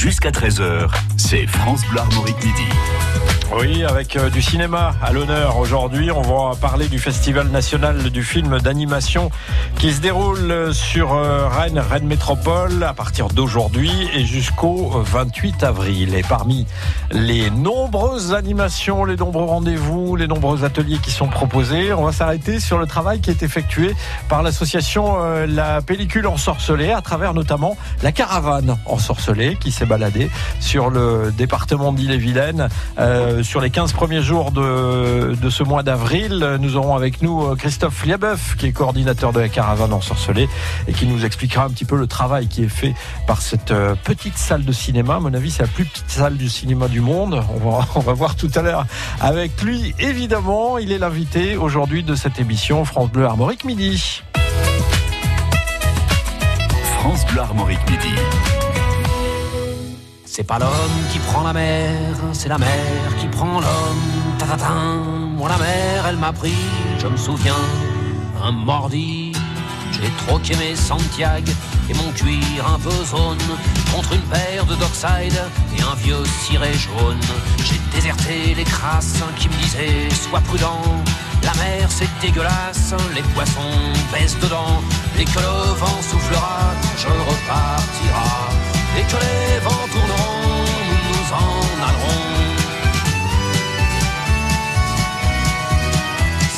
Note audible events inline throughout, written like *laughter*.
jusqu'à 13h, c'est France Bleu Armorique Midi. Oui, avec euh, du cinéma à l'honneur aujourd'hui. On va parler du Festival national du film d'animation qui se déroule sur euh, Rennes, Rennes Métropole à partir d'aujourd'hui et jusqu'au 28 avril. Et parmi les nombreuses animations, les nombreux rendez-vous, les nombreux ateliers qui sont proposés, on va s'arrêter sur le travail qui est effectué par l'association euh, La Pellicule Ensorcelée à travers notamment la caravane Ensorcelée qui s'est baladée sur le département d'Ille-et-Vilaine. Euh, sur les 15 premiers jours de, de ce mois d'avril. Nous aurons avec nous euh, Christophe Liabeuf, qui est coordinateur de la caravane ensorcelée et qui nous expliquera un petit peu le travail qui est fait par cette euh, petite salle de cinéma. À mon avis, c'est la plus petite salle du cinéma du monde. On va, *laughs* on va voir tout à l'heure avec lui. Évidemment, il est l'invité aujourd'hui de cette émission France Bleu Armorique Midi. France Bleu Armorique Midi. C'est pas l'homme qui prend la mer, c'est la mer qui prend l'homme. Tatatin, moi la mer, elle m'a pris, je me souviens, un mordi. J'ai troqué mes Santiago et mon cuir un peu zone contre une paire de Dockside et un vieux ciré jaune. J'ai déserté les crasses qui me disaient sois prudent. La mer c'est dégueulasse, les poissons baissent dedans. Dès que le vent soufflera, je repartira. Et que les vents tourneront, nous nous en allerons.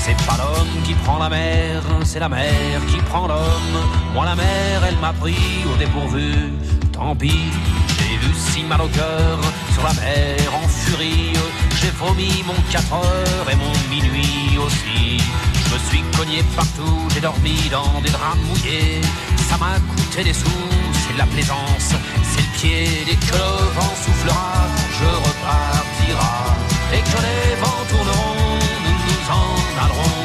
C'est pas l'homme qui prend la mer, c'est la mer qui prend l'homme. Moi la mer, elle m'a pris au dépourvu, tant pis. J'ai eu si mal au cœur sur la mer en furie. J'ai vomi mon 4 heures et mon minuit aussi. Je me suis cogné partout, j'ai dormi dans des draps mouillés. Ça m'a coûté des sous, c'est de la plaisance, c'est le pied. Dès que le vent soufflera, je repartira. Et que les vents tourneront, nous nous en allerons.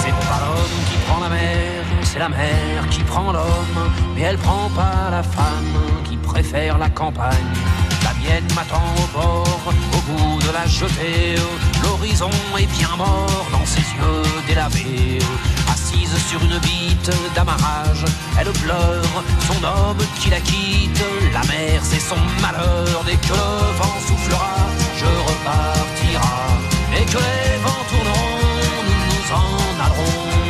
C'est pas l'homme qui prend la mer, c'est la mer qui prend l'homme. Mais elle prend pas la femme qui préfère la campagne. Mienne m'attend au bord, au bout de la jetée. L'horizon est bien mort dans ses yeux délavés. Assise sur une bite d'amarrage, elle pleure son homme qui la quitte. La mer, c'est son malheur. Dès que le vent soufflera, je repartira. Et que les vents tourneront, nous nous en allerons.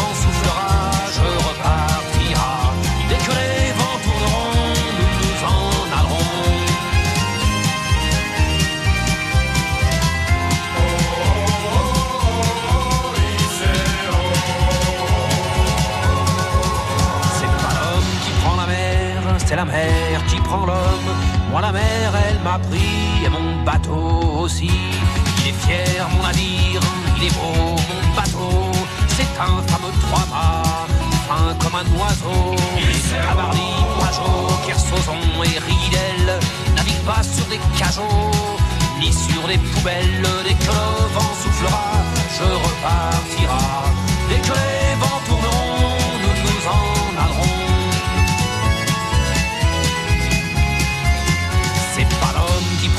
la mer, elle m'a pris et mon bateau aussi. Il est fier mon navire, il est beau mon bateau. C'est un fameux trois-mâts, fin comme un oiseau. Cabarly, Pajot, Kersozon et Ridel naviguent pas sur des cajots, ni sur des poubelles. Dès que le vent soufflera, je repartira. Dès que les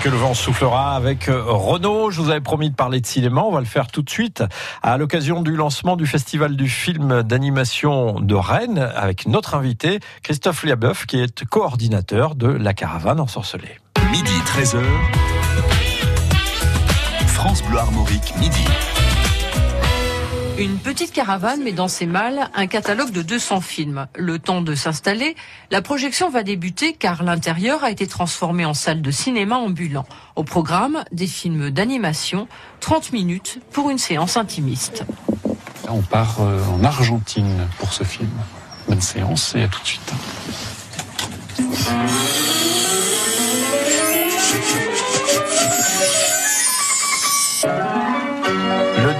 que le vent soufflera avec euh, Renault. Je vous avais promis de parler de cinéma. On va le faire tout de suite à l'occasion du lancement du Festival du film d'animation de Rennes avec notre invité Christophe Liabeuf qui est coordinateur de La Caravane ensorcelée. Midi 13h. France Bleu Armorique, midi. Une petite caravane met dans ses malles un catalogue de 200 films. Le temps de s'installer, la projection va débuter car l'intérieur a été transformé en salle de cinéma ambulant. Au programme, des films d'animation, 30 minutes pour une séance intimiste. On part euh, en Argentine pour ce film. Bonne séance et à tout de suite.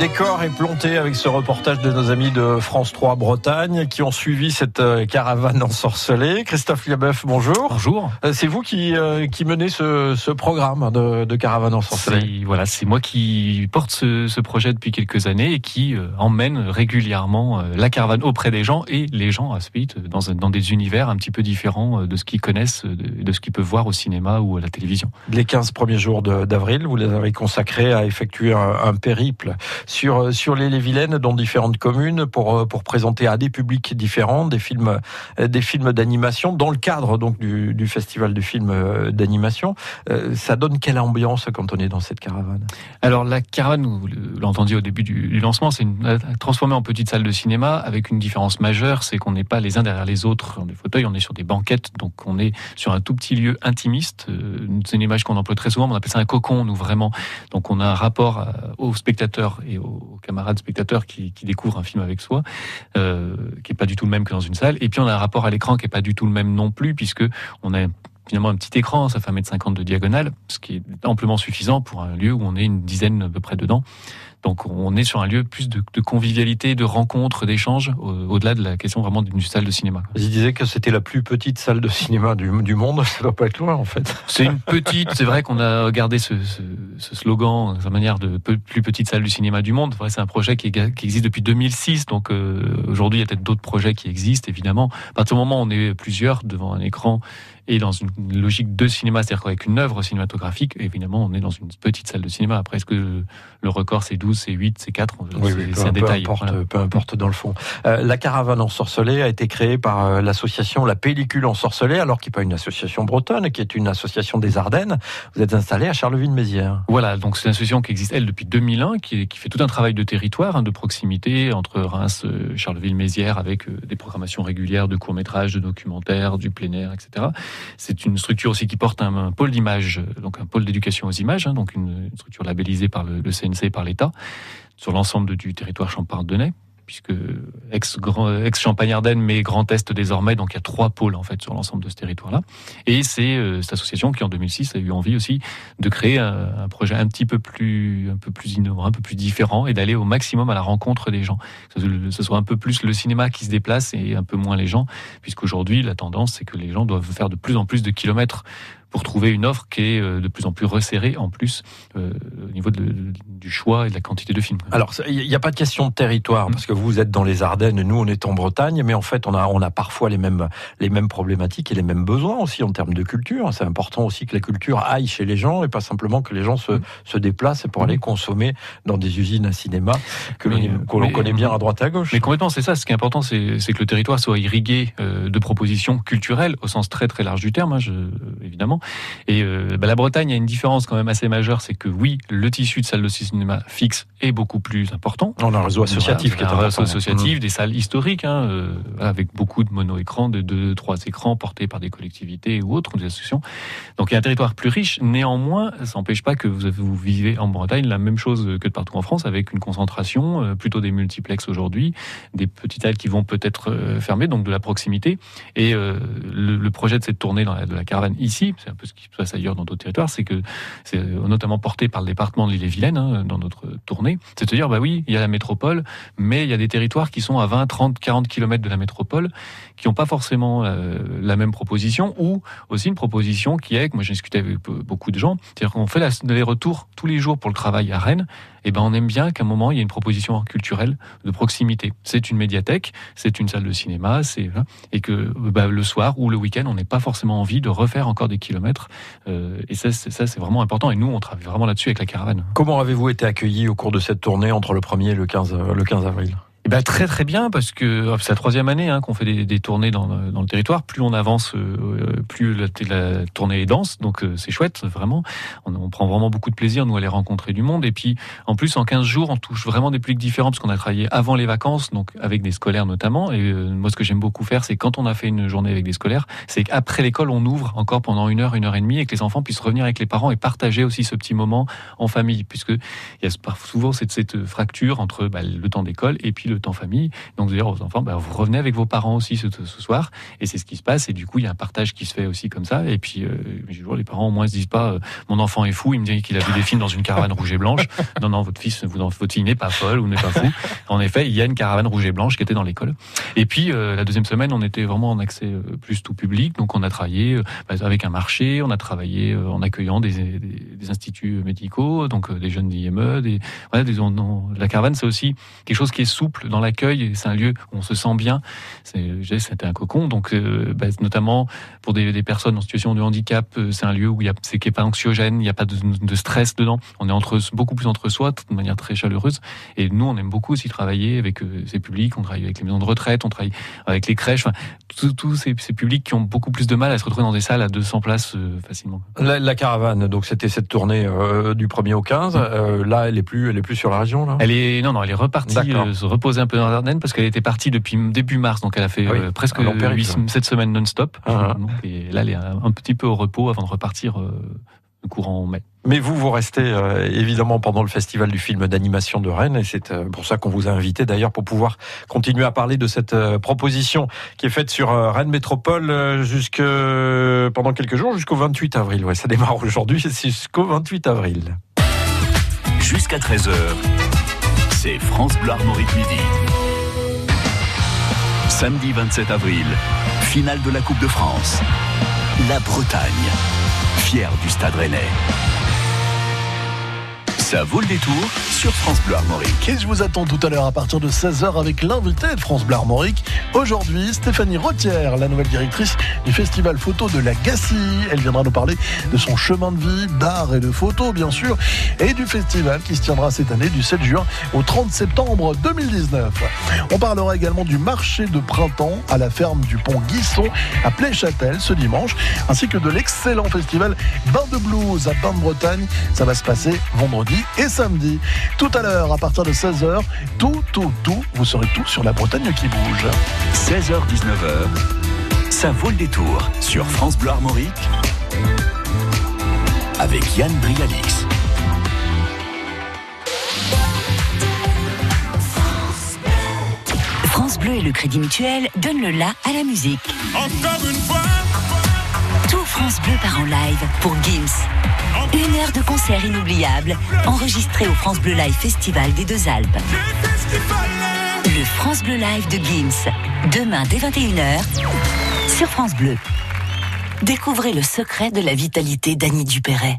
Décor est planté avec ce reportage de nos amis de France 3 Bretagne qui ont suivi cette euh, caravane *laughs* ensorcelée. Christophe Liabeuf, bonjour. Bonjour. Euh, C'est vous qui, euh, qui menez ce, ce programme de, de caravane ensorcelée. Voilà, c'est moi qui porte ce, ce projet depuis quelques années et qui euh, emmène régulièrement euh, la caravane auprès des gens et les gens à suite dans, dans des univers un petit peu différents de ce qu'ils connaissent, de, de ce qu'ils peuvent voir au cinéma ou à la télévision. Les 15 premiers jours d'avril, vous les avez consacrés à effectuer un, un périple sur, euh, sur l'île et Vilaine dans différentes communes pour, euh, pour présenter à des publics différents des films, euh, d'animation dans le cadre donc du, festival du film d'animation. Ça donne quelle ambiance quand on est dans cette caravane? Alors la caravane, vous entendu au début du, lancement, c'est transformée en petite salle de cinéma avec une différence majeure, c'est qu'on n'est pas les uns derrière les autres dans des fauteuils, on est sur des banquettes, donc on est sur un tout petit lieu intimiste. C'est une image qu'on emploie très souvent, on appelle ça un cocon, nous vraiment. Donc on a un rapport aux spectateurs et aux camarades spectateurs qui, qui découvrent un film avec soi, euh, qui est pas du tout le même que dans une salle. Et puis on a un rapport à l'écran qui est pas du tout le même non plus, puisque on a finalement un petit écran, ça fait 1m50 de diagonale, ce qui est amplement suffisant pour un lieu où on est une dizaine à peu près dedans. Donc on est sur un lieu plus de, de convivialité, de rencontres, d'échanges, au- au-delà de la question vraiment d'une salle de cinéma. Je disais que c'était la plus petite salle de cinéma du, du monde, *laughs* ça doit pas être loin en fait. C'est une petite, c'est vrai qu'on a gardé ce, ce, ce slogan, sa manière de plus petite salle du cinéma du monde. C'est vrai, C'est un projet qui, est- qui existe depuis 2006, donc euh, aujourd'hui il y a peut-être d'autres projets qui existent évidemment. À partir du moment où on est plusieurs devant un écran et dans une logique de cinéma, c'est-à-dire qu'avec une œuvre cinématographique, évidemment on est dans une petite salle de cinéma. Après, est-ce que le record c'est 12, c'est 8, c'est 4 Oui, C'est oui, c'est peu, un peu détail. importe, voilà. peu importe dans le fond. Euh, la caravane ensorcelée a été créée par euh, l'association La Pellicule ensorcelée, alors qui n'est pas une association bretonne, qui est une association des Ardennes. Vous êtes installé à Charleville-Mézières. Voilà, donc c'est une association qui existe, elle, depuis 2001, qui, qui fait tout un travail de territoire, hein, de proximité, entre Reims, euh, Charleville-Mézières, avec des programmations régulières de courts-métrages, de documentaires, du plein air, etc. C'est une structure aussi qui porte un, pôle d'image, donc un pôle d'éducation aux images, hein, donc une, structure labellisée par le, CNC et par l'État, sur l'ensemble du territoire champardonnais puisque ex-Grand- ex-Champagne-Ardenne, mais Grand Est désormais, donc il y a trois pôles en fait sur l'ensemble de ce territoire-là. Et c'est euh, cette association qui en 2006 a eu envie aussi de créer un, projet un petit peu plus, un peu plus innovant, un peu plus différent, et d'aller au maximum à la rencontre des gens. Que ce soit un peu plus le cinéma qui se déplace et un peu moins les gens, puisqu'aujourd'hui la tendance c'est que les gens doivent faire de plus en plus de kilomètres pour trouver une offre qui est euh, de plus en plus resserrée en plus euh, au niveau de- du choix et de la quantité de films. Alors, il n'y a pas de question de territoire, Mm. parce que vous êtes dans les Ardennes, nous on est en Bretagne, mais en fait on a, on a parfois les mêmes, les mêmes problématiques et les mêmes besoins aussi en termes de culture. C'est important aussi que la culture aille chez les gens et pas simplement que les gens se, Mm. se déplacent pour aller consommer dans des usines à cinéma que l'on connaît bien à droite à gauche. Mais complètement, c'est ça. Ce qui est important, c'est c'est que le territoire soit irrigué euh, de propositions culturelles au sens très très large du terme, hein, je- évidemment. Et euh, bah, la Bretagne a une différence quand même assez majeure, c'est que oui, le tissu de salles de cinéma fixe est beaucoup plus important. On a un réseau associatif qui est un réseau associatif, des salles historiques, hein, euh, avec beaucoup de mono-écrans, de deux, trois écrans portés par des collectivités ou autres, ou des associations. Donc il y a un territoire plus riche. Néanmoins, ça n'empêche pas que vous, vivez en Bretagne la même chose que de partout en France, avec une concentration, euh, plutôt des multiplex aujourd'hui, des petites salles qui vont peut-être fermer, donc de la proximité. Et le, le projet de cette tournée dans la, de la caravane ici, c'est un peu ce qui se passe ailleurs dans d'autres territoires, c'est que c'est euh, notamment porté par le département de l'île-et-Vilaine hein, dans notre tournée. C'est de dire, bah oui, il y a la métropole, mais il y a des territoires qui sont à 20, 30, 40 kilomètres de la métropole, qui n'ont pas forcément euh, la même proposition, ou aussi une proposition qui est, que moi j'ai discuté avec be- beaucoup de gens, c'est-à-dire qu'on fait la- les retours tous les jours pour le travail à Rennes, et ben on aime bien qu'à un moment il y ait une proposition culturelle de proximité. C'est une médiathèque, c'est une salle de cinéma, c'est et que bah, le soir ou le week-end on n'ait pas forcément envie de refaire encore des kilomètres km. et ça, c'est vraiment important. Et nous, on travaille vraiment là-dessus avec la caravane. Comment avez-vous été accueillis au cours de cette tournée entre le 1er et le 15, le 15 avril? Eh ben, très très bien parce que c'est la troisième année hein, qu'on fait des, tournées dans, le territoire. Plus on avance, euh, plus la, tournée est dense, donc euh, c'est chouette vraiment. On, prend vraiment beaucoup de plaisir nous à aller rencontrer du monde. Et puis en plus en 15 jours, on touche vraiment des publics différents parce qu'on a travaillé avant les vacances, donc avec des scolaires notamment. Et euh, moi ce que j'aime beaucoup faire, c'est quand on a fait une journée avec des scolaires, c'est qu'après l'école on ouvre encore pendant une heure, une heure et demie, et que les enfants puissent revenir avec les parents et partager aussi ce petit moment en famille, puisque il y a souvent cette, cette fracture entre bah, le temps d'école et puis le temps famille. Donc, dire aux enfants, bah, vous revenez avec vos parents aussi ce, ce soir. Et c'est ce qui se passe. Et du coup, il y a un partage qui se fait aussi comme ça. Et puis, euh, les parents au moins se disent pas, euh, mon enfant est fou. Il me dit qu'il a vu des films dans une caravane rouge et blanche. *laughs* Non, non, votre fils, votre fille n'est pas folle ou n'est pas fou. En effet, il y a une caravane rouge et blanche qui était dans l'école. Et puis, euh, la deuxième semaine, on était vraiment en accès euh, plus tout public. Donc, on a travaillé bah, avec un marché. On a travaillé en accueillant des, des, des instituts médicaux, donc des jeunes d'IME. Des, voilà, des, la caravane, c'est aussi quelque chose qui est souple dans la c'est un lieu où on se sent bien. C'était un cocon, donc euh, bah, notamment pour des, des, personnes en situation de handicap, euh, c'est un lieu où il y a, c'est qui est pas anxiogène, il n'y a pas de, de, stress dedans. On est entre beaucoup plus entre soi, de manière très chaleureuse. Et nous, on aime beaucoup aussi travailler avec euh, ces publics. On travaille avec les maisons de retraite, on travaille avec les crèches. Enfin, tous ces, ces, publics qui ont beaucoup plus de mal à se retrouver dans des salles à 200 places facilement. La, la, caravane, donc c'était cette tournée du 1er au 15. Euh, là, elle est plus, elle est plus sur la région. Là? Elle est non, non, elle est repartie, se reposer un peu dans Ardennes parce qu'elle était partie depuis début mars, donc elle a fait ah euh, presque 8, 7 semaines non-stop. Ah, ah. et là, elle est un, petit peu au repos avant de repartir euh, courant mai. Mais vous, vous restez euh, évidemment pendant le festival du film d'animation de Rennes, et c'est pour ça qu'on vous a invité d'ailleurs pour pouvoir continuer à parler de cette proposition qui est faite sur Rennes Métropole jusque pendant quelques jours, jusqu'au 28 avril. Ouais, ça démarre aujourd'hui, *laughs* jusqu'au 28 avril. Jusqu'à 13h, c'est France Bleu Armorique Midi. Samedi 27 avril, finale de la Coupe de France. La Bretagne, fière du Stade Rennais. Ça vaut le détour sur France Bleu Armorique. Et je vous attends tout à l'heure à partir de 16h avec l'invité de France Bleu Armorique. Aujourd'hui, Stéphanie Rotière, la nouvelle directrice du festival photo de la Gassie. Elle viendra nous parler de son chemin de vie, d'art et de photo, bien sûr, et du festival qui se tiendra cette année du 7 juin au 30 septembre 2019. On parlera également du marché de printemps à la ferme du pont Guisson à Pléchâtel ce dimanche, ainsi que de l'excellent festival Bain de Blues à Bain de Bretagne. Ça va se passer vendredi et samedi. Tout à l'heure, à partir de 16h, tout, tout, tout, vous saurez tout sur la Bretagne qui bouge. 16h-19h, ça vaut le détour sur France Bleu Armorique avec Yann Brialix. France Bleu et le Crédit Mutuel donnent le la à la musique. Encore une fois France Bleu part en live pour Gims. Une heure de concert inoubliable, enregistré au France Bleu Live Festival des Deux Alpes. Le France Bleu Live de Gims, demain dès 21h, sur France Bleu. Découvrez le secret de la vitalité d'Annie Dupéret.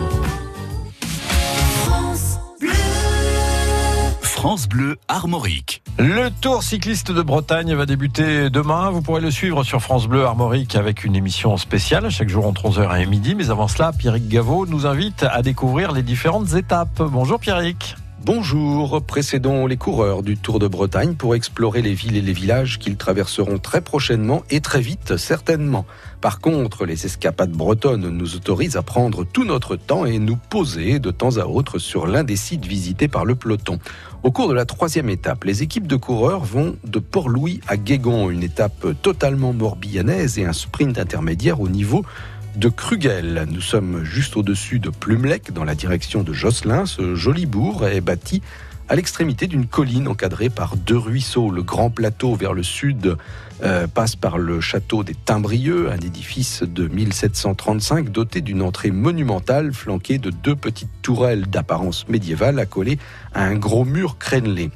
France Bleu Armorique. Le Tour cycliste de Bretagne va débuter demain. Vous pourrez le suivre sur France Bleu Armorique avec une émission spéciale chaque jour entre 11h et midi. Mais avant cela, Pierrick Gaveau nous invite à découvrir les différentes étapes. Bonjour Pierrick. Bonjour, précédons les coureurs du Tour de Bretagne pour explorer les villes et les villages qu'ils traverseront très prochainement et très vite certainement. Par contre, les escapades bretonnes nous autorisent à prendre tout notre temps et nous poser de temps à autre sur l'un des sites visités par le peloton. Au cours de la troisième étape, les équipes de coureurs vont de Port-Louis à Guégon, une étape totalement morbillanaise et un sprint intermédiaire au niveau de Krugel. Nous sommes juste au-dessus de Plumelec, dans la direction de Josselin. Ce joli bourg est bâti à l'extrémité d'une colline encadrée par deux ruisseaux. Le grand plateau vers le sud euh, passe par le château des Timbrieux, un édifice de 1735 doté d'une entrée monumentale flanquée de deux petites tourelles d'apparence médiévale accolées à un gros mur crénelé.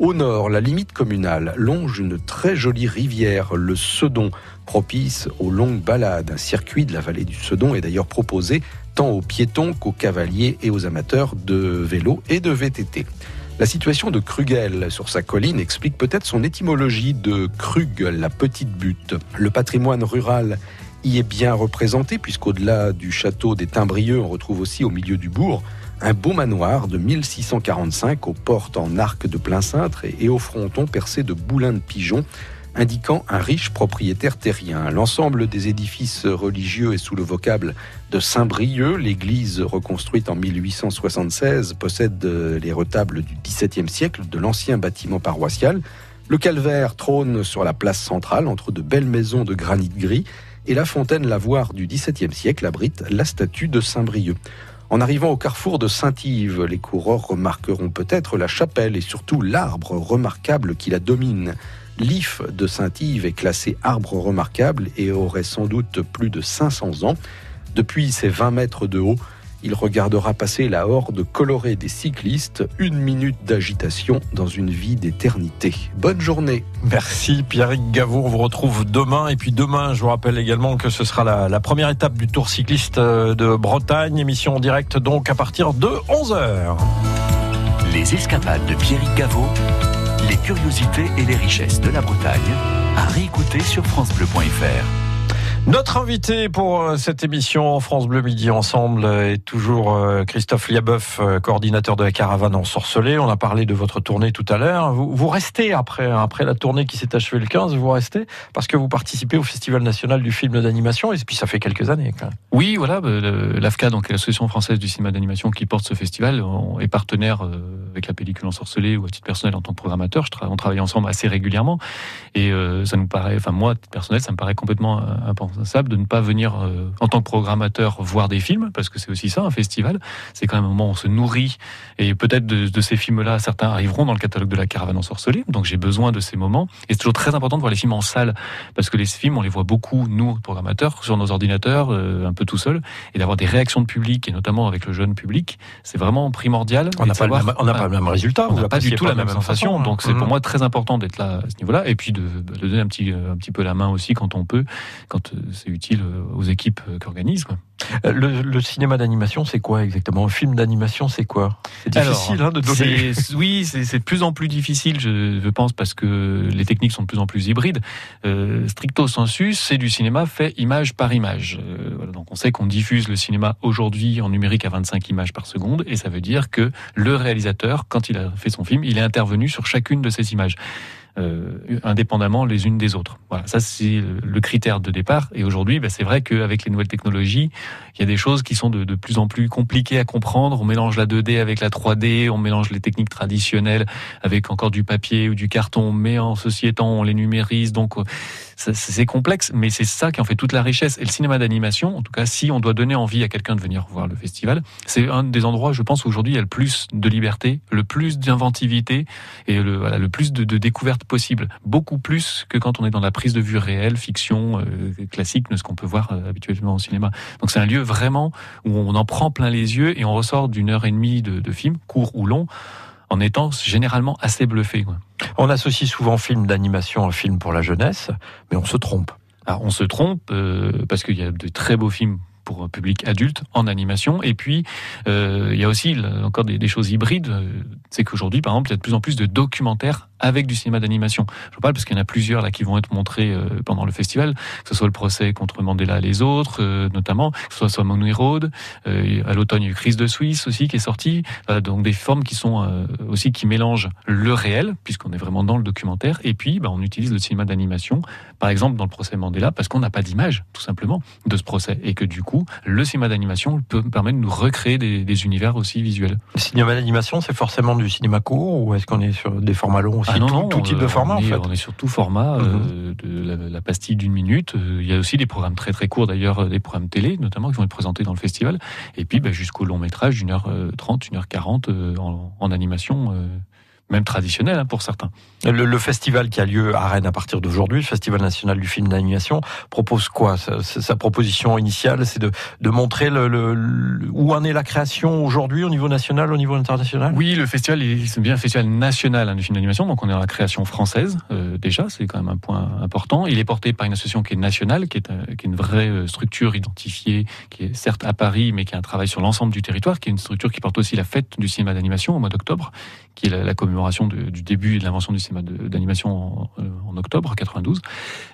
Au nord, la limite communale longe une très jolie rivière, le Sedon, propice aux longues balades. Un circuit de la vallée du Sedon est d'ailleurs proposé tant aux piétons qu'aux cavaliers et aux amateurs de vélo et de VTT. La situation de Krugel sur sa colline explique peut-être son étymologie de Krug, la petite butte. Le patrimoine rural y est bien représenté puisqu'au-delà du château des Timbrieux, on retrouve aussi au milieu du bourg un beau manoir de 1645 aux portes en arc de plein cintre et au fronton percé de boulins de pigeons indiquant un riche propriétaire terrien. L'ensemble des édifices religieux est sous le vocable de Saint-Brieuc. L'église reconstruite en 1876 possède les retables du XVIIe siècle de l'ancien bâtiment paroissial. Le calvaire trône sur la place centrale entre de belles maisons de granit gris et la fontaine lavoir du XVIIe siècle abrite la statue de Saint-Brieuc. En arrivant au carrefour de Saint-Yves, les coureurs remarqueront peut-être la chapelle et surtout l'arbre remarquable qui la domine. L'IF de Saint-Yves est classé arbre remarquable et aurait sans doute plus de 500 ans. Depuis ses 20 mètres de haut, il regardera passer la horde colorée des cyclistes, une minute d'agitation dans une vie d'éternité. Bonne journée. Merci Pierrick Gavour, on vous retrouve demain. Et puis demain, je vous rappelle également que ce sera la, la première étape du Tour cycliste euh, de Bretagne, émission en direct donc à partir de 11h. Les escapades de Pierrick Gaveau les curiosités et les richesses de la Bretagne à réécouter sur francebleu.fr. Notre invité pour euh, cette émission France Bleu Midi Ensemble est toujours euh, Christophe Liabeuf, euh, coordinateur de la caravane en Sorcelé. On a parlé de votre tournée tout à l'heure. Vous, restez après, après la tournée qui s'est achevée le 15, vous restez parce que vous participez au Festival national du film d'animation et puis ça fait quelques années. Oui, voilà, bah, l'AFCA, donc l'Association française du cinéma d'animation qui porte ce festival, est partenaire avec la pellicule Ensorcelée ou à titre personnel en tant que programmateur. On travaille ensemble assez régulièrement et ça nous paraît, enfin moi, personnel, ça me paraît complètement de ne pas venir euh, en tant que programmateur voir des films, parce que c'est aussi ça, un festival. C'est quand même un moment où on se nourrit, et peut-être de, ces films-là, certains arriveront dans le catalogue de la caravane ensorcelée, donc j'ai besoin de ces moments. Et c'est toujours très important de voir les films en salle, parce que les films, on les voit beaucoup, nous, programmateurs, sur nos ordinateurs, euh, un peu tout seul, et d'avoir des réactions de public, et notamment avec le jeune public, c'est vraiment primordial. On n'a pas, pas, le même résultat, on n'a pas du tout la, même sensation, donc c'est pour mmh. moi très important d'être là à ce niveau-là, et puis de, de, donner un petit, un petit peu la main aussi quand on peut, quand euh, c'est utile euh, aux équipes euh, qui organisent. Euh, le, cinéma d'animation, c'est quoi exactement? Un film d'animation, c'est quoi? C'est difficile hein, de donner. Oui, c'est de plus en plus difficile, je, pense, parce que les techniques sont de plus en plus hybrides. stricto sensu, c'est du cinéma fait image par image. donc on sait qu'on diffuse le cinéma aujourd'hui en numérique à 25 images par seconde, et ça veut dire que le réalisateur, quand il a fait son film, il est intervenu sur chacune de ces images. Euh, indépendamment les unes des autres. Voilà, ça c'est le critère de départ. Et aujourd'hui, bah, c'est vrai qu'avec les nouvelles technologies, il y a des choses qui sont de, plus en plus compliquées à comprendre. On mélange la 2D avec la 3D, on mélange les techniques traditionnelles avec encore du papier ou du carton, mais en sociétant, on les numérise. Donc c'est complexe, mais c'est ça qui en fait toute la richesse. Et le cinéma d'animation, en tout cas, si on doit donner envie à quelqu'un de venir voir le festival, c'est un des endroits, je pense, où aujourd'hui il y a le plus de liberté, le plus d'inventivité et le, plus de, de découvertes possibles. Beaucoup plus que quand on est dans la prise de vue réelle, fiction, euh, classique, de ce qu'on peut voir euh, habituellement au cinéma. Donc c'est un lieu vraiment où on en prend plein les yeux et on ressort d'une heure et demie de, de film, court ou long, en étant généralement assez bluffé. Quoi. On associe souvent film d'animation à film pour la jeunesse, mais on se trompe. Alors on se trompe euh, parce qu'il y a de très beaux films pour un public adulte en animation. Et puis, euh, il y a aussi encore des, des choses hybrides. C'est qu'aujourd'hui, par exemple, il y a de plus en plus de documentaires avec du cinéma d'animation. Je parle parce qu'il y en a plusieurs là qui vont être montrés euh, pendant le festival, que ce soit le procès contre Mandela et les autres, euh, notamment, que ce soit, Money Road. Euh, à l'automne, il y a eu Crise de Suisse aussi qui est sorti. donc des formes qui sont aussi qui mélangent le réel, puisqu'on est vraiment dans le documentaire, et puis bah, on utilise le cinéma d'animation, par exemple dans le procès Mandela, parce qu'on n'a pas d'image, tout simplement, de ce procès, et que du coup, le cinéma d'animation peut permettre de nous recréer des, des univers aussi visuels. Le cinéma d'animation, c'est forcément du cinéma court, ou est-ce qu'on est sur des formats longs aussi? Ah non, tout, type de format on est, en fait. On est sur tout format, euh, mhm. de la, pastille d'une minute. Euh, il y a aussi des programmes très très courts d'ailleurs, euh, des programmes télé notamment qui vont être présentés dans le festival. Et puis bah, jusqu'au long métrage d'une heure trente, une heure quarante en, animation même traditionnelle hein, pour certains. Le, le, festival qui a lieu à Rennes à partir d'aujourd'hui, le Festival national du film d'animation, propose quoi? Sa, sa, proposition initiale, c'est de, de montrer le, le, où en est la création aujourd'hui au niveau national, au niveau international? Oui, le festival, c'est bien un festival national hein, du film d'animation, donc on est dans la création française euh, déjà, c'est quand même un point important. Il est porté par une association qui est nationale, qui est, euh, qui est une vraie euh, structure identifiée, qui est certes à Paris, mais qui a un travail sur l'ensemble du territoire, qui est une structure qui porte aussi la fête du cinéma d'animation au mois d'octobre, qui est la, commémoration du début de l'invention du cinéma d'animation en, euh, octobre 92,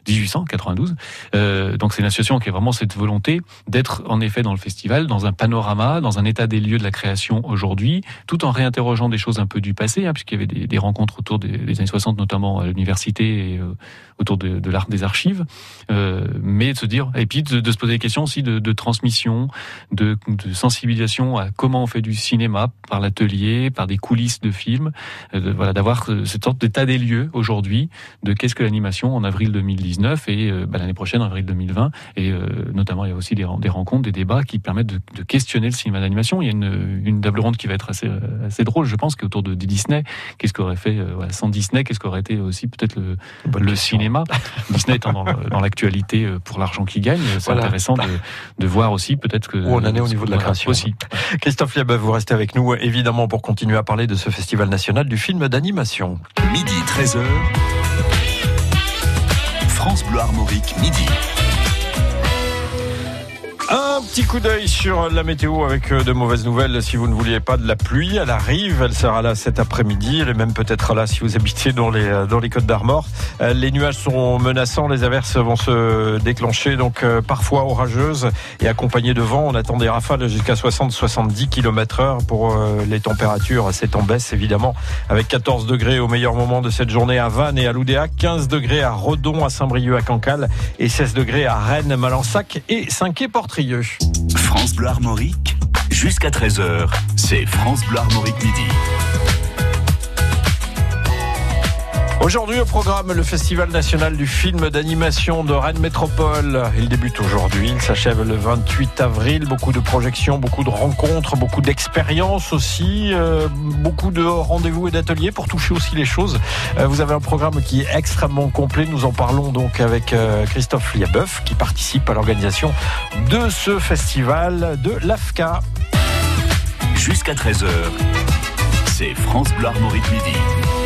1892. Euh, donc c'est une association qui a vraiment cette volonté d'être en effet dans le festival, dans un panorama, dans un état des lieux de la création aujourd'hui, tout en réinterrogeant des choses un peu du passé, hein, puisqu'il y avait des, rencontres autour des, années 60, notamment à l'université et euh, autour de, l'art des archives, mais de se dire, et puis de, se poser des questions aussi de, de transmission, de, sensibilisation à comment on fait du cinéma par l'atelier, par des coulisses de films, euh, voilà, d'avoir cette sorte d'état des lieux aujourd'hui de qu'est-ce que l'animation en avril 2019 et euh, bah, l'année prochaine, en avril 2020, et euh, notamment il y a aussi des, des, rencontres, des débats qui permettent de, de questionner le cinéma d'animation. Il y a une, une, table ronde qui va être assez, assez drôle, je pense, qui est autour de, de Disney. Qu'est-ce qu'aurait fait voilà, sans Disney Qu'est-ce qu'aurait été aussi peut-être le, le cinéma *laughs* Disney étant dans l'actualité pour l'argent qu'il gagne, c'est voilà. intéressant de, de, voir aussi peut-être que où on en est au niveau de la création aussi. Christophe vous restez avec nous évidemment pour continuer à parler de ce festival national du film d'animation. Midi 13h. France Bleu Armorique, midi. Un petit coup d'œil sur la météo avec de mauvaises nouvelles. Si vous ne vouliez pas de la pluie, elle arrive. Elle sera là cet après-midi. Elle est même peut-être là si vous habitez dans les, dans les Côtes d'Armor. Les nuages sont menaçants. Les averses vont se déclencher, donc parfois orageuses et accompagnées de vent. On attend des rafales jusqu'à 60-70 km heure pour les températures. C'est en baisse, évidemment, avec 14 degrés au meilleur moment de cette journée à Vannes et à Loudéac, 15 degrés à Redon, à Saint-Brieuc, à Cancale et 16 degrés à Rennes, Malensac et Saint-Quay-Portrieux. France Bleu Armorique, jusqu'à 13h, c'est France Bleu Armorique midi. Aujourd'hui au programme, le Festival national du film d'animation de Rennes Métropole. Il débute aujourd'hui, il s'achève le 28 avril. Beaucoup de projections, beaucoup de rencontres, beaucoup d'expériences aussi, euh, beaucoup de rendez-vous et d'ateliers pour toucher aussi les choses. Euh, vous avez un programme qui est extrêmement complet. Nous en parlons donc avec euh, Christophe Liabeuf qui participe à l'organisation de ce festival de l'AFCA. Jusqu'à 13h, c'est France Bleu Midi.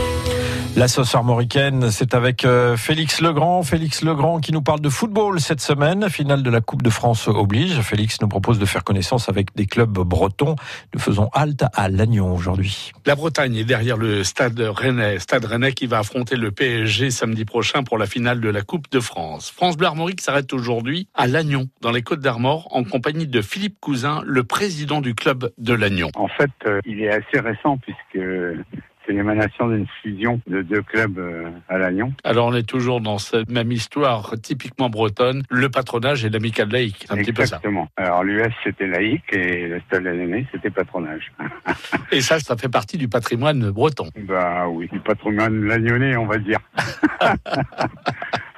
La sauce armoricaine, c'est avec Félix Legrand. Félix Legrand qui nous parle de football cette semaine. Finale de la Coupe de France oblige. Félix nous propose de faire connaissance avec des clubs bretons. Nous faisons halte à Lannion aujourd'hui. La Bretagne est derrière le stade rennais. Stade rennais qui va affronter le PSG samedi prochain pour la finale de la Coupe de France. France Bleu Armorique s'arrête aujourd'hui à Lannion, dans les Côtes d'Armor, en compagnie de Philippe Cousin, le président du club de Lannion. En fait, il est assez récent puisque c'est l'émanation d'une fusion de deux clubs à Lannion. Alors on est toujours dans cette même histoire typiquement bretonne, le patronage et l'amicale laïque, un petit peu ça. Exactement. Alors l'US c'était laïque et le Stade Lyonnais c'était patronage. *laughs* et ça, ça fait partie du patrimoine breton. Bah oui, du patrimoine lagnonnais on va dire. *laughs*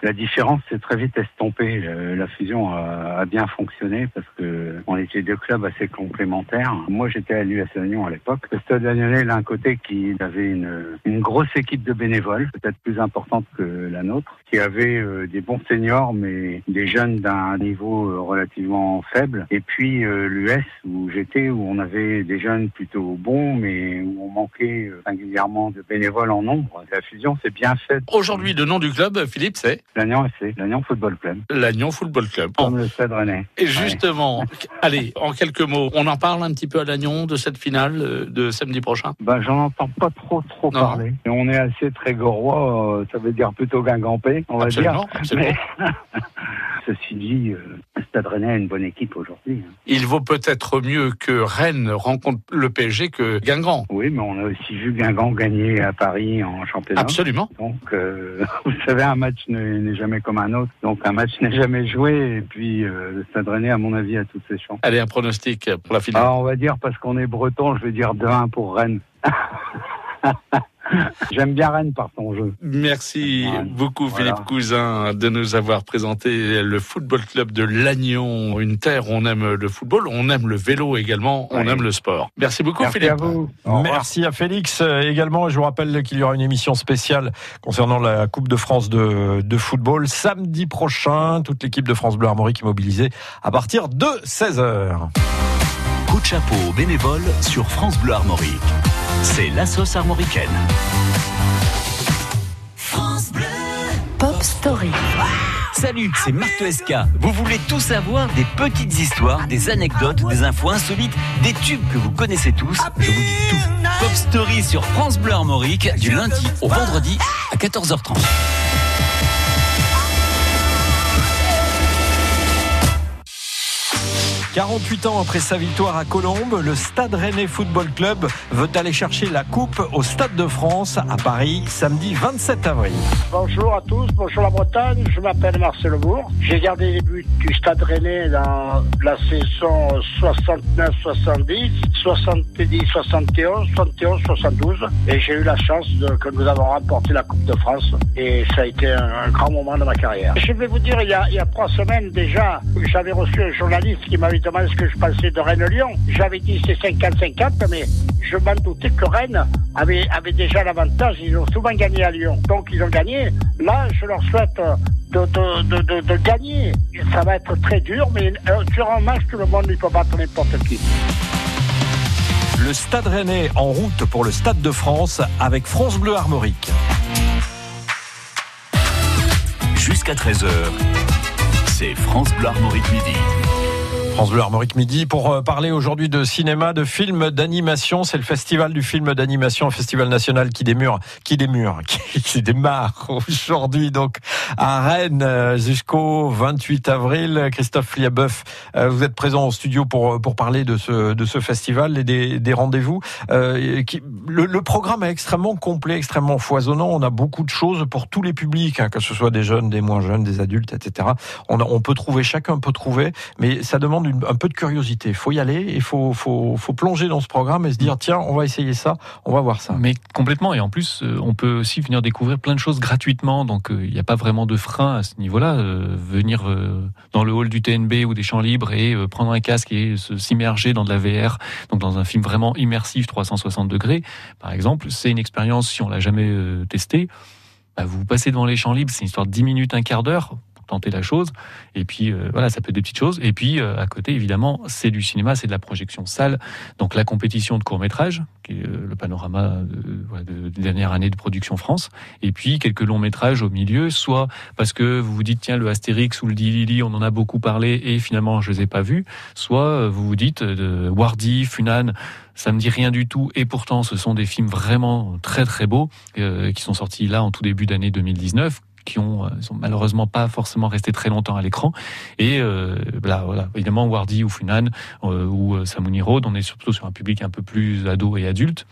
La différence s'est très vite estompée. La fusion a, bien fonctionné parce que on était deux clubs assez complémentaires. Moi, j'étais à l'US Lannion à l'époque. Le Stade Lyonnais, a un côté qui avait une, grosse équipe de bénévoles, peut-être plus importante que la nôtre, qui avait euh, des bons seniors, mais des jeunes d'un niveau euh, relativement faible. Et puis euh, l'US où j'étais, où on avait des jeunes plutôt bons, mais où on manquait singulièrement de bénévoles en nombre. La fusion s'est bien faite. Aujourd'hui, le nom du club, Philippe, c'est? Lannion FC, Lannion Football Club. Lannion Football Club. Comme le Stade Rennais. Et justement, ouais. allez, en quelques mots, on en parle un petit peu à Lannion de cette finale de samedi prochain? Ben, j'en entends pas trop, trop non. parler. Et on est assez trégorois, euh, ça veut dire plutôt guingampé, on va dire. Absolument. Mais... *laughs* Ceci dit, euh, le Stade Rennais a une bonne équipe aujourd'hui. Hein. Il vaut peut-être mieux que Rennes rencontre le PSG que Guingamp. Oui, mais on a aussi vu Guingamp gagner à Paris en championnat. Absolument. Donc, euh, *laughs* vous savez, un match n'est jamais comme un autre. Donc, un match n'est jamais joué. Et puis, euh, le Stade Rennais, à mon avis, a toutes ses chances. Allez, un pronostic pour la finale. Ah, on va dire, parce qu'on est breton, je vais dire 2-1 pour Rennes. *laughs* *laughs* J'aime bien Rennes par son jeu. Merci beaucoup Philippe Cousin de nous avoir présenté le football club de Lannion, une terre où on aime le football, on aime le vélo également, on aime le sport. Merci beaucoup Merci Philippe. à vous. Merci à Félix euh, également. Je vous rappelle qu'il y aura une émission spéciale concernant la Coupe de France de, de football samedi prochain. Toute l'équipe de France Bleu Armorique est mobilisée à partir de 16h. Coup de chapeau aux bénévoles sur France Bleu Armorique. C'est la sauce armoricaine. Pop Story. Salut, c'est Marc SK. Vous voulez tout savoir des petites histoires, des anecdotes, des infos insolites, des tubes que vous connaissez tous Je vous dis tout. Pop Story sur France Bleu Armorique du lundi au vendredi à 14h30. 48 ans après sa victoire à Colombes, le Stade Rennais Football Club veut aller chercher la coupe au Stade de France à Paris samedi 27 avril. Bonjour à tous, bonjour la Bretagne, je m'appelle Marcel Bourg. J'ai gardé les buts du Stade Rennais dans la saison 69-70, 70-71, 71-72 et j'ai eu la chance que nous avons remporté la Coupe de France et ça a été un, grand moment de ma carrière. Je vais vous dire, il y a, a trois semaines déjà, j'avais reçu un journaliste qui m'avait demandé ce que je pensais de Rennes-Lyon. J'avais dit c'est 50-50, mais je m'en doutais que Rennes avait, avait déjà l'avantage. Ils ont souvent gagné à Lyon. Donc ils ont gagné. Là, je leur souhaite de, de, de, de, de gagner. Ça va être très dur, mais euh, sur un match, tout le monde ne peut battre n'importe qui. Le Stade Rennais en route pour le Stade de France avec France Bleu Armorique. Jusqu'à 13h, c'est France Bleu Armorique Midi. France Bleu Armorique Midi pour euh, parler aujourd'hui de cinéma, de films d'animation. C'est le festival du film d'animation, festival national qui démure, qui démure, *laughs* qui démarre *laughs* aujourd'hui donc à Rennes euh, jusqu'au 28 avril. Christophe Liabeuf, euh, vous êtes présent au studio pour pour parler de ce de ce festival et des, des rendez-vous. Euh, le, le, programme est extrêmement complet, extrêmement foisonnant. On a beaucoup de choses pour tous les publics, hein, que ce soit des jeunes, des moins jeunes, des adultes, etc. On, a, on peut trouver, chacun peut trouver, mais ça demande une, un peu de curiosité. Il faut y aller, il faut, faut, faut plonger dans ce programme et se dire tiens, on va essayer ça, on va voir ça. Mais complètement. Et en plus, on peut aussi venir découvrir plein de choses gratuitement. Donc il n'y a pas vraiment de frein à ce niveau-là. Euh, venir dans le hall du TNB ou des champs libres et prendre un casque et s'immerger dans de la VR, donc dans un film vraiment immersif 360 degrés, par exemple, c'est une expérience si on l'a jamais testé. Bah, vous passez devant les champs libres, c'est une histoire de 10 minutes, un quart d'heure tenter la chose. Et puis euh, voilà, ça peut être des petites choses. Et puis euh, à côté, évidemment, c'est du cinéma, c'est de la projection salle. Donc la compétition de court métrage, qui est euh, le panorama de, voilà, de, de dernière année de production France. Et puis quelques longs métrages au milieu, soit parce que vous vous dites tiens le Astérix ou le Dilili, on en a beaucoup parlé et finalement je les ai pas vus. Soit vous vous dites de Wardy, Funan ça me dit rien du tout et pourtant ce sont des films vraiment très très beaux qui sont sortis là en tout début d'année 2019 qui ont sont malheureusement pas forcément restés très longtemps à l'écran. Et euh, là voilà. Évidemment Wardy ou Funan euh, ou Samuni Road on est surtout sur un public un peu plus ado et adulte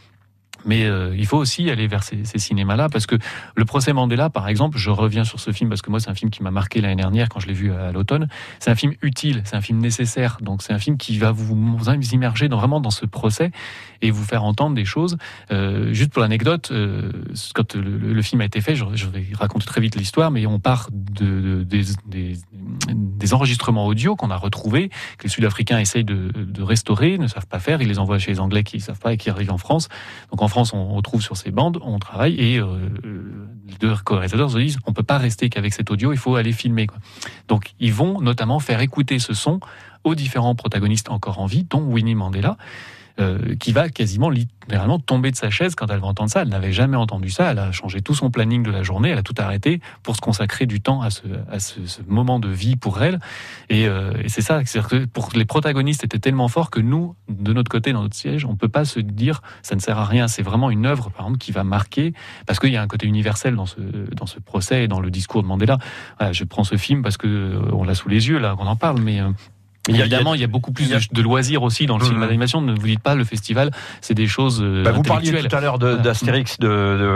mais euh, il faut aussi aller vers ces, cinémas-là parce que le procès Mandela, par exemple, je reviens sur ce film parce que moi c'est un film qui m'a marqué l'année dernière quand je l'ai vu à l'automne. C'est un film utile, c'est un film nécessaire. Donc c'est un film qui va vous, vous immerger vraiment dans ce procès et vous faire entendre des choses. Euh, juste pour l'anecdote, euh, quand le, film a été fait, je, vais raconter très vite l'histoire, mais on part de, de des, enregistrements audio qu'on a retrouvés que les Sud-Africains essayent de, restaurer, ne savent pas faire. Ils les envoient chez les Anglais qui ne savent pas et qui arrivent en France. Donc France, on retrouve sur ces bandes, on travaille et euh, les deux co-réalisateurs se disent on peut pas rester qu'avec cet audio, il faut aller filmer. Donc ils vont notamment faire écouter ce son aux différents protagonistes encore en vie, dont Winnie Mandela. Euh, qui va quasiment littéralement tomber de sa chaise quand elle va entendre ça. Elle n'avait jamais entendu ça. Elle a changé tout son planning de la journée. Elle a tout arrêté pour se consacrer du temps à ce, moment de vie pour elle. Et, euh, et c'est ça. Que pour les protagonistes, c'était tellement fort que nous, de notre côté, dans notre siège, on peut pas se dire ça ne sert à rien. C'est vraiment une œuvre, par exemple, qui va marquer parce qu'il y a un côté universel dans ce procès et dans le discours de Mandela. Voilà, je prends ce film parce que on l'a sous les yeux là, qu'on en parle, mais Mais évidemment, il y a beaucoup plus de, de loisirs aussi dans le cinéma d'animation. Ne vous dites pas, le festival, c'est des choses. euh, Bah, vous parliez tout à l'heure d'Astérix de-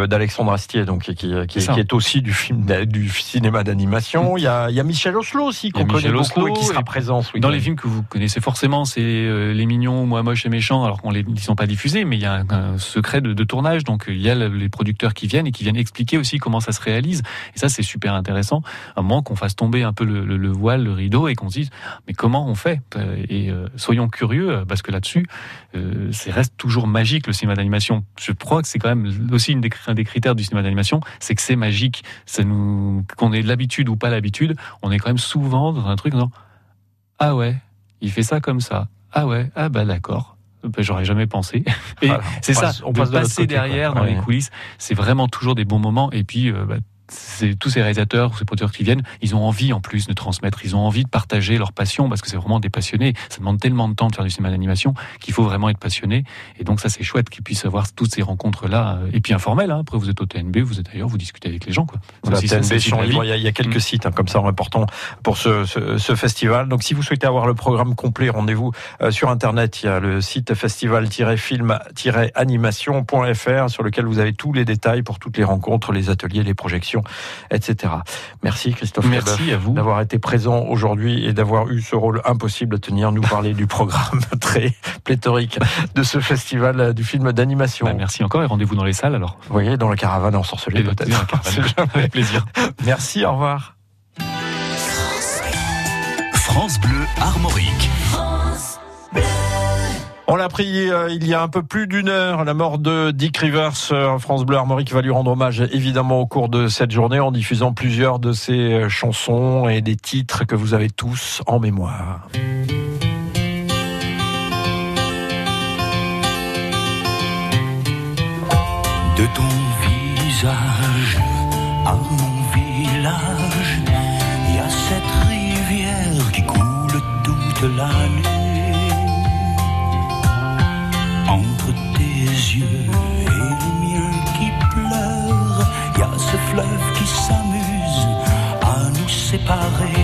de- d'Alexandre Astier, donc qui, qui, est aussi du film d'a- du cinéma d'animation. Il y a, il y a Michel Oslo aussi Il qu'on connaît Michel beaucoup Oslo, et qui sera présent ce Dans les films que vous connaissez forcément, c'est euh, Les Mignons, Moi Moche et Méchant, alors qu'on les ils sont pas diffusés, mais il y a un, un secret de, de tournage. Donc il y a le- les producteurs qui viennent et qui viennent expliquer aussi comment ça se réalise. Et ça, c'est super intéressant. À un moment qu'on fasse tomber un peu le, le- le voile, le rideau, et qu'on se dise mais comment on fait Euh, Et euh, soyons curieux, euh, parce que là-dessus, c'est reste toujours magique le cinéma d'animation. Je crois que c'est quand même aussi une des, un des critères du cinéma d'animation, c'est que c'est magique. Ça nous, qu'on ait l'habitude ou pas l'habitude, on est quand même souvent dans un truc en disant ah ouais, il fait ça comme ça. Ah ouais, ah bah d'accord. Ben, J'aurais jamais pensé. *laughs* Et Voilà, c'est ça, on de passe de l'autre passer quoi. derrière dans Ouais. les coulisses, c'est vraiment toujours des bons moments. Et puis, euh, bah, tous ces réalisateurs, ces producteurs qui viennent, ils ont envie en plus de transmettre, ils ont envie de partager leur passion parce que c'est vraiment des passionnés. Ça demande tellement de temps de faire du cinéma d'animation qu'il faut vraiment être passionné. Et donc ça, c'est chouette qu'ils puissent avoir toutes ces rencontres-là. Et puis informelles. Hein. Après, vous êtes au TNB, vous êtes ailleurs, vous discutez avec les gens. Quoi. Voilà, ça, il y a- il y a quelques Mm. sites hein, comme ça importants pour ce, ce, ce festival. Donc si vous souhaitez avoir le programme complet, rendez-vous euh, sur internet. Il y a le site festival-film-animation.fr sur lequel vous avez tous les détails pour toutes les rencontres, les ateliers, les projections, etc. Merci Christophe Merci à vous. d'avoir été présent aujourd'hui et d'avoir eu ce rôle impossible à tenir, nous parler du programme *laughs* très pléthorique de ce festival euh, du film d'animation. Bah, merci encore et rendez-vous dans les salles alors. Vous voyez, dans la caravane ensorcelée peut-être. *laughs* Avec plaisir. Merci, au revoir. France Bleu Armorique. On l'a appris euh, il y a un peu plus d'une heure, la mort de Dick Rivers. Euh, France Bleu Armorique va lui rendre hommage évidemment au cours de cette journée en diffusant plusieurs de ses euh, chansons et des titres que vous avez tous en mémoire. De ton visage à mon village, il y a cette rivière qui coule toute la nuit. Yeux et les miens qui pleurent, y a ce fleuve qui s'amuse à nous séparer.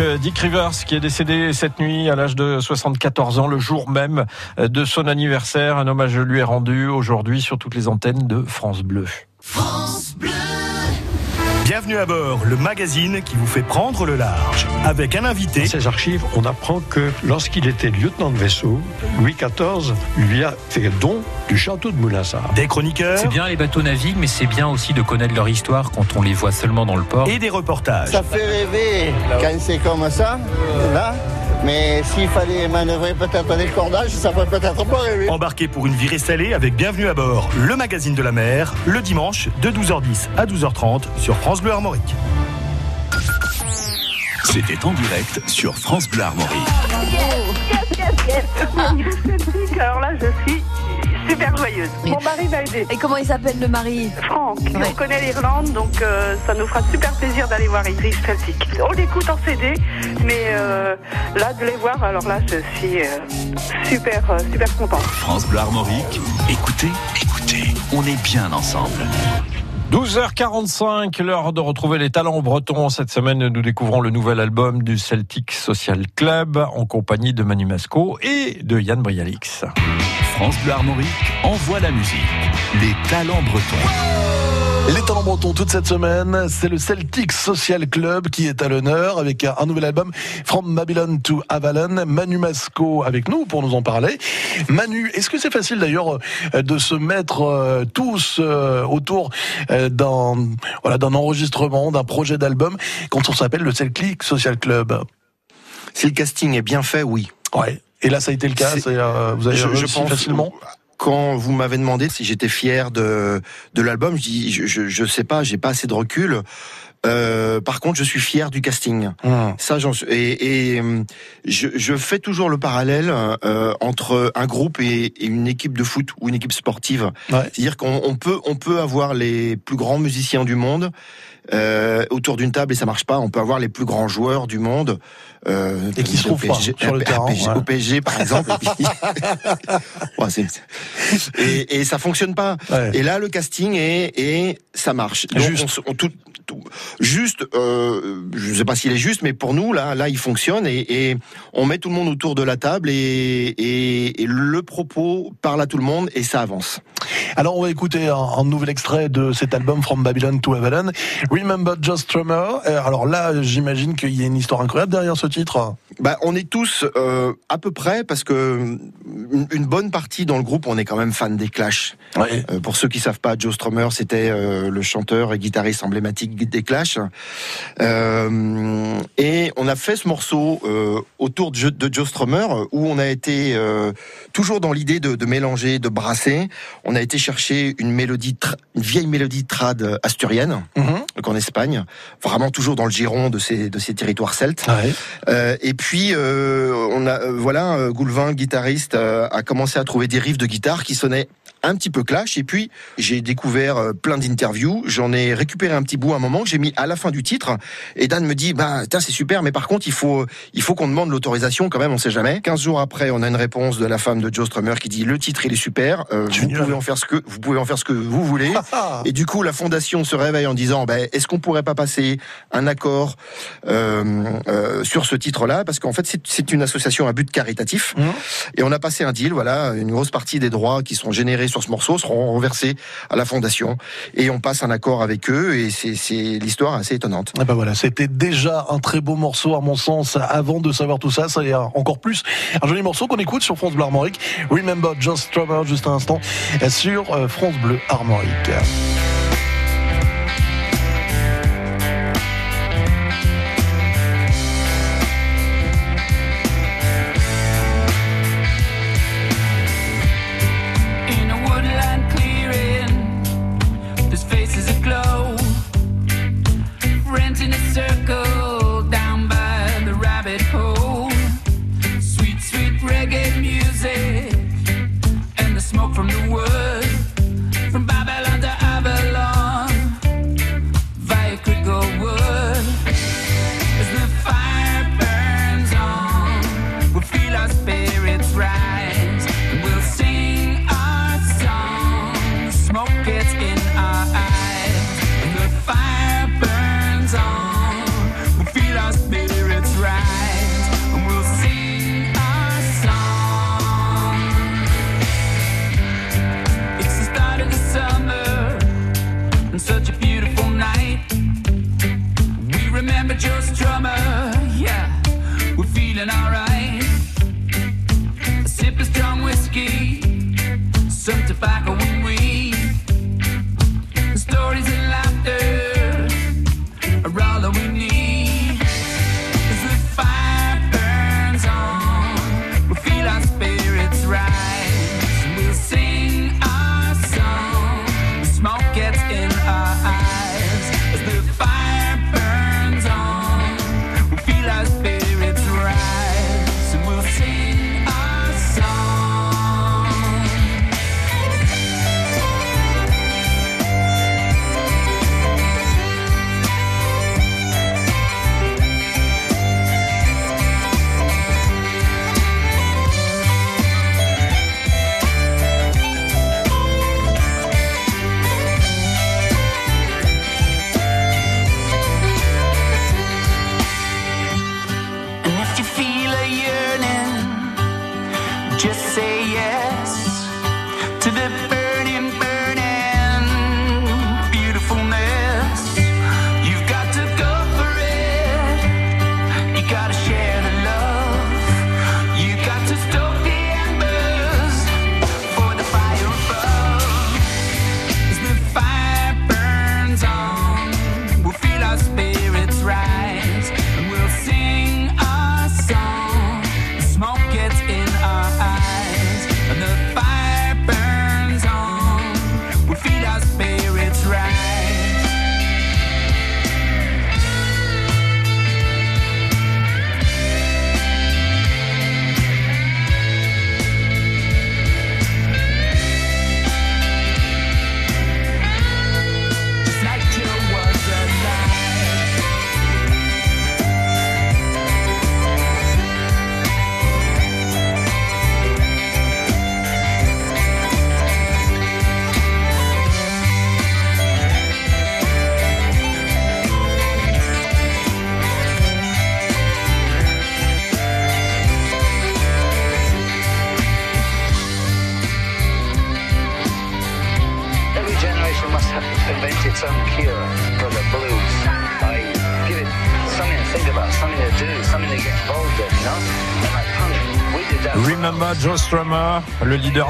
Euh, Dick Rivers qui est décédé cette nuit à l'âge de 74 ans, le jour même euh, de son anniversaire. Un hommage lui est rendu aujourd'hui sur toutes les antennes de France Bleu. Bienvenue à bord, le magazine qui vous fait prendre le large. Avec un invité. Dans ces archives, on apprend que lorsqu'il était lieutenant de vaisseau, Louis XIV lui a fait don du château de Moulinsart. Des chroniqueurs. C'est bien les bateaux naviguent, mais c'est bien aussi de connaître leur histoire quand on les voit seulement dans le port. Et des reportages. Ça fait rêver quand c'est comme ça, là. Mais s'il fallait manœuvrer peut-être des cordages, ça ferait peut-être pas rêver. Embarqué pour une virée salée avec Bienvenue à bord, le magazine de la mer, le dimanche de 12h10 à 12h30 sur France Bleu Armorique. C'était en direct sur France Bleu Armorique. *laughs* Alors là, je suis super joyeuse. Mon mari va aider. Et comment il s'appelle le mari Franck. On connaît l'Irlande, donc euh, ça nous fera super plaisir d'aller voir Idris Celtic. On l'écoute en CD, mais euh, là, de les voir, alors là, je suis euh, super, euh, super contente. France Bleu Armorique, écoutez, écoutez, on est bien ensemble. 12h45, l'heure de retrouver les talents bretons. Cette semaine, nous découvrons le nouvel album du Celtic Social Club en compagnie de Manu Masco et de Yann Brialix. France Bleu Armorique envoie la musique. Les talents bretons. Les talents bretons toute cette semaine, c'est le Celtic Social Club qui est à l'honneur avec un nouvel album From Babylon to Avalon. Manu Masco avec nous pour nous en parler. Manu, est-ce que c'est facile d'ailleurs euh, de se mettre euh, tous euh, autour d'un voilà d'un enregistrement, d'un projet d'album quand on s'appelle le Celtic Social Club? Si le casting est bien fait, oui. Ouais. Et là, ça a été le cas. vous avez je, réussi je pense facilement? Quand vous m'avez demandé si j'étais fier de de l'album, je dis je, je, je sais pas, j'ai pas assez de recul. Euh, par contre, je suis fier du casting. Ça, j'en suis. Et, et hum, je, je fais toujours le parallèle euh, entre un groupe et, et une équipe de foot ou une équipe sportive. C'est-à-dire qu'on on peut on peut avoir les plus grands musiciens du monde. Euh, autour d'une table et ça marche pas. On peut avoir les plus grands joueurs du monde euh, Et qui se trouvent pas sur le terrain, PSG, ouais. au PSG par exemple. et, puis- *laughs* *laughs* Ouais, et, et ça fonctionne pas. Et là, le casting est et ça marche. Donc, Juste. on on tout- tout- juste. Euh, je sais pas s'il est juste, mais pour nous là, là, il fonctionne et, et on met tout le monde autour de la table et, le propos parle à tout le monde et ça avance. Alors on va écouter un, un nouvel extrait de cet album From Babylon to Avalon. Remember Just Drummer. Euh, Alors là, j'imagine qu'il y a une histoire incroyable derrière ce titre. Bah, on est tous euh, à peu près parce que une, bonne partie dans le groupe, on est quand même fan des Clash. Euh, pour ceux qui savent pas, Joe Strummer, c'était euh, le chanteur et guitariste emblématique des Clash. Et on a fait ce morceau autour de, de Joe Strummer où on a été toujours dans l'idée de, de mélanger, de brasser. On a été chercher une mélodie, une vieille mélodie trad asturienne, donc en Espagne, vraiment toujours dans le giron de ces de ces territoires celtes. Euh, et puis euh, on a euh, voilà Goulevin, le guitariste, a commencé à trouver des riffs de guitare qui sonnaient un petit peu clash. Et puis j'ai découvert euh, plein d'interviews. J'en ai récupéré un petit bout à un moment que j'ai mis à la fin du titre. Et Dan me dit bah c'est super mais par contre il faut il faut qu'on demande l'autorisation quand même on sait jamais. 15 jours après on a une réponse de la femme de Joe Strummer qui dit le titre il est super euh, vous pouvez en faire ce que vous pouvez en faire ce que vous voulez. *laughs* Et du coup la fondation se réveille en disant ben est-ce qu'on pourrait pas passer un accord euh, euh, sur ce titre-là? Parce qu'en fait c'est- une association à but caritatif. Et on a passé un deal voilà une grosse partie des droits qui sont générés sur ce morceau seront reversés à la fondation et on passe un accord avec eux et c'est l'histoire assez étonnante. Bah voilà, c'était déjà un très beau morceau à mon sens. Avant de savoir tout ça, ça est encore plus un joli morceau qu'on écoute sur France Bleu Armorique. Remember Just Drummer, juste un instant, sur euh, France Bleu Armorique.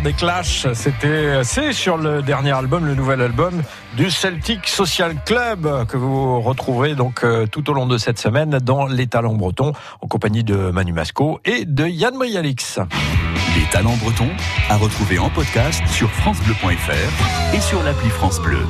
Des Clash, c'était c'est sur le dernier album, le nouvel album du Celtic Social Club que vous retrouverez donc euh, tout au long de cette semaine dans Les Talents Bretons en compagnie de Manu Masco et de Yann Moyalix. Les talents bretons à retrouver en podcast sur francebleu.fr et sur l'appli France Bleu.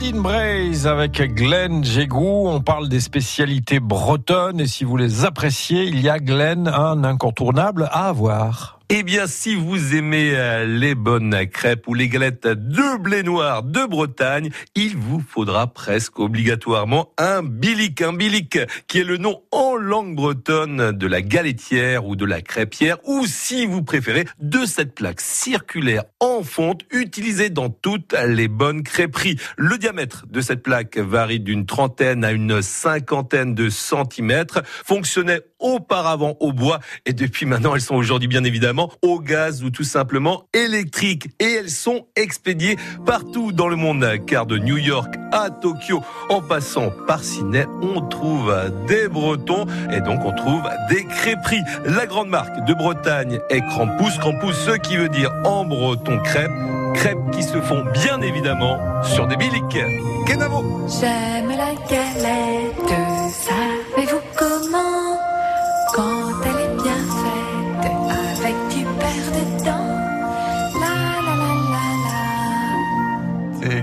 Madine Braise avec Glenn Jégou. On parle des spécialités bretonnes et si vous les appréciez, il y a Glenn, un incontournable à avoir. Eh bien, si vous aimez euh, les bonnes crêpes ou les galettes de blé noir de Bretagne, il vous faudra presque obligatoirement un bilic. Un bilic qui est le nom en langue bretonne de la galetière ou de la crêpière ou si vous préférez de cette plaque circulaire en fonte utilisée dans toutes les bonnes crêperies. Le diamètre de cette plaque varie d'une trentaine à une cinquantaine de centimètres, fonctionnait auparavant au bois. Et depuis maintenant elles sont aujourd'hui bien évidemment au gaz ou tout simplement électriques. Et elles sont expédiées partout dans le monde car de New York à Tokyo en passant par Sydney on trouve des bretons. Et donc on trouve des crêperies. La grande marque de Bretagne est Krampus, Krampus ce qui veut dire en breton crêpe, crêpes qui se font bien évidemment sur des biliques. Kenavo. J'aime la galette,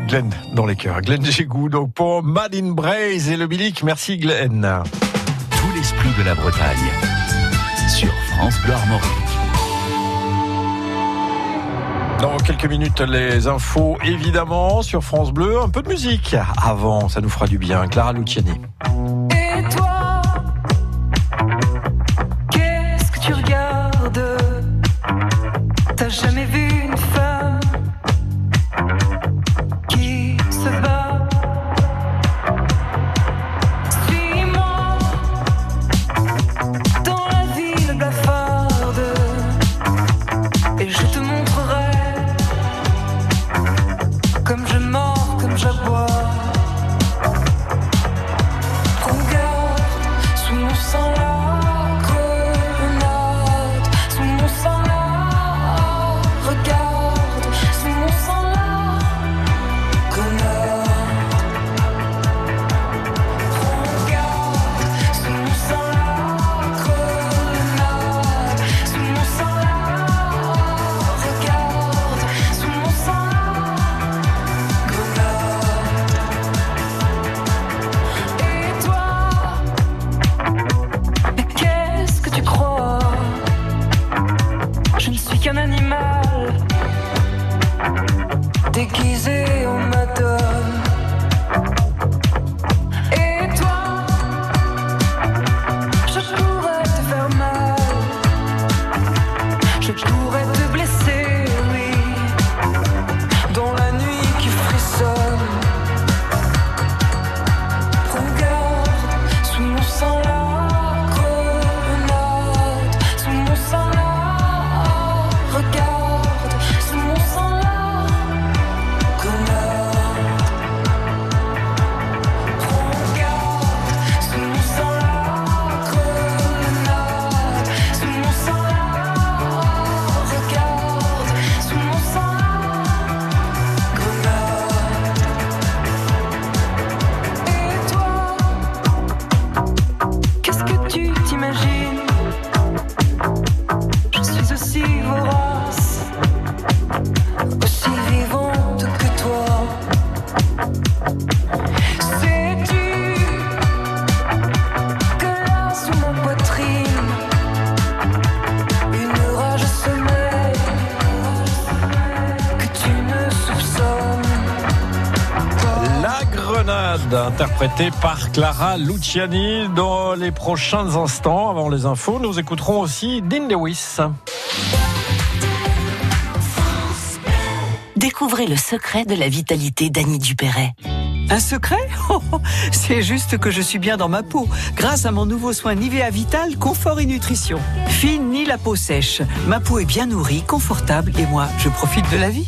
Glenn dans les cœurs. Glenn Jégou donc pour Madine Braise et le Bilic. Merci Glenn. Tout l'esprit de la Bretagne sur France Bleu Armorique. Dans quelques minutes, les infos, évidemment, sur France Bleu. Un peu de musique. Avant, ça nous fera du bien. Clara Luciani. Par Clara Luciani. Dans les prochains instants, avant les infos, nous écouterons aussi Dean Lewis. Découvrez le secret de la vitalité d'Annie Dupéret. Un secret? *laughs* Oh, oh, C'est juste que je suis bien dans ma peau, grâce à mon nouveau soin Nivea Vital Confort et Nutrition. Fine ni la peau sèche, ma peau est bien nourrie, confortable et moi, je profite de la vie.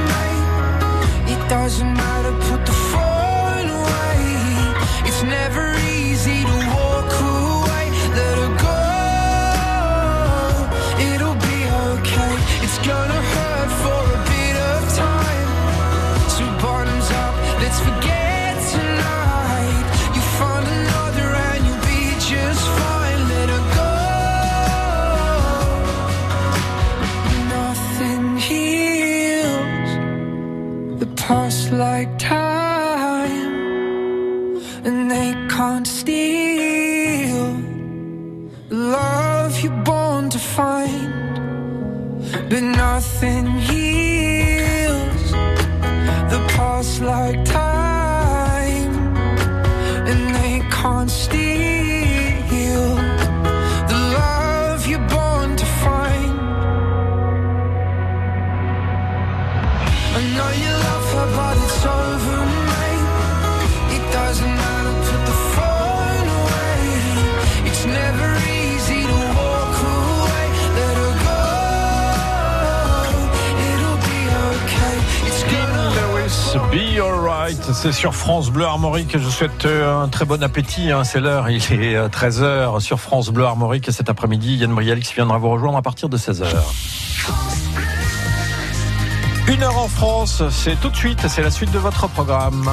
c'est sur France Bleu Armorique. Je souhaite euh, un très bon appétit. hein. C'est l'heure, il est 13h sur France Bleu Armorique. Et cet après-midi, Yann Brialix viendra vous rejoindre à partir de 16h. Une heure en France, c'est tout de suite, c'est la suite de votre programme.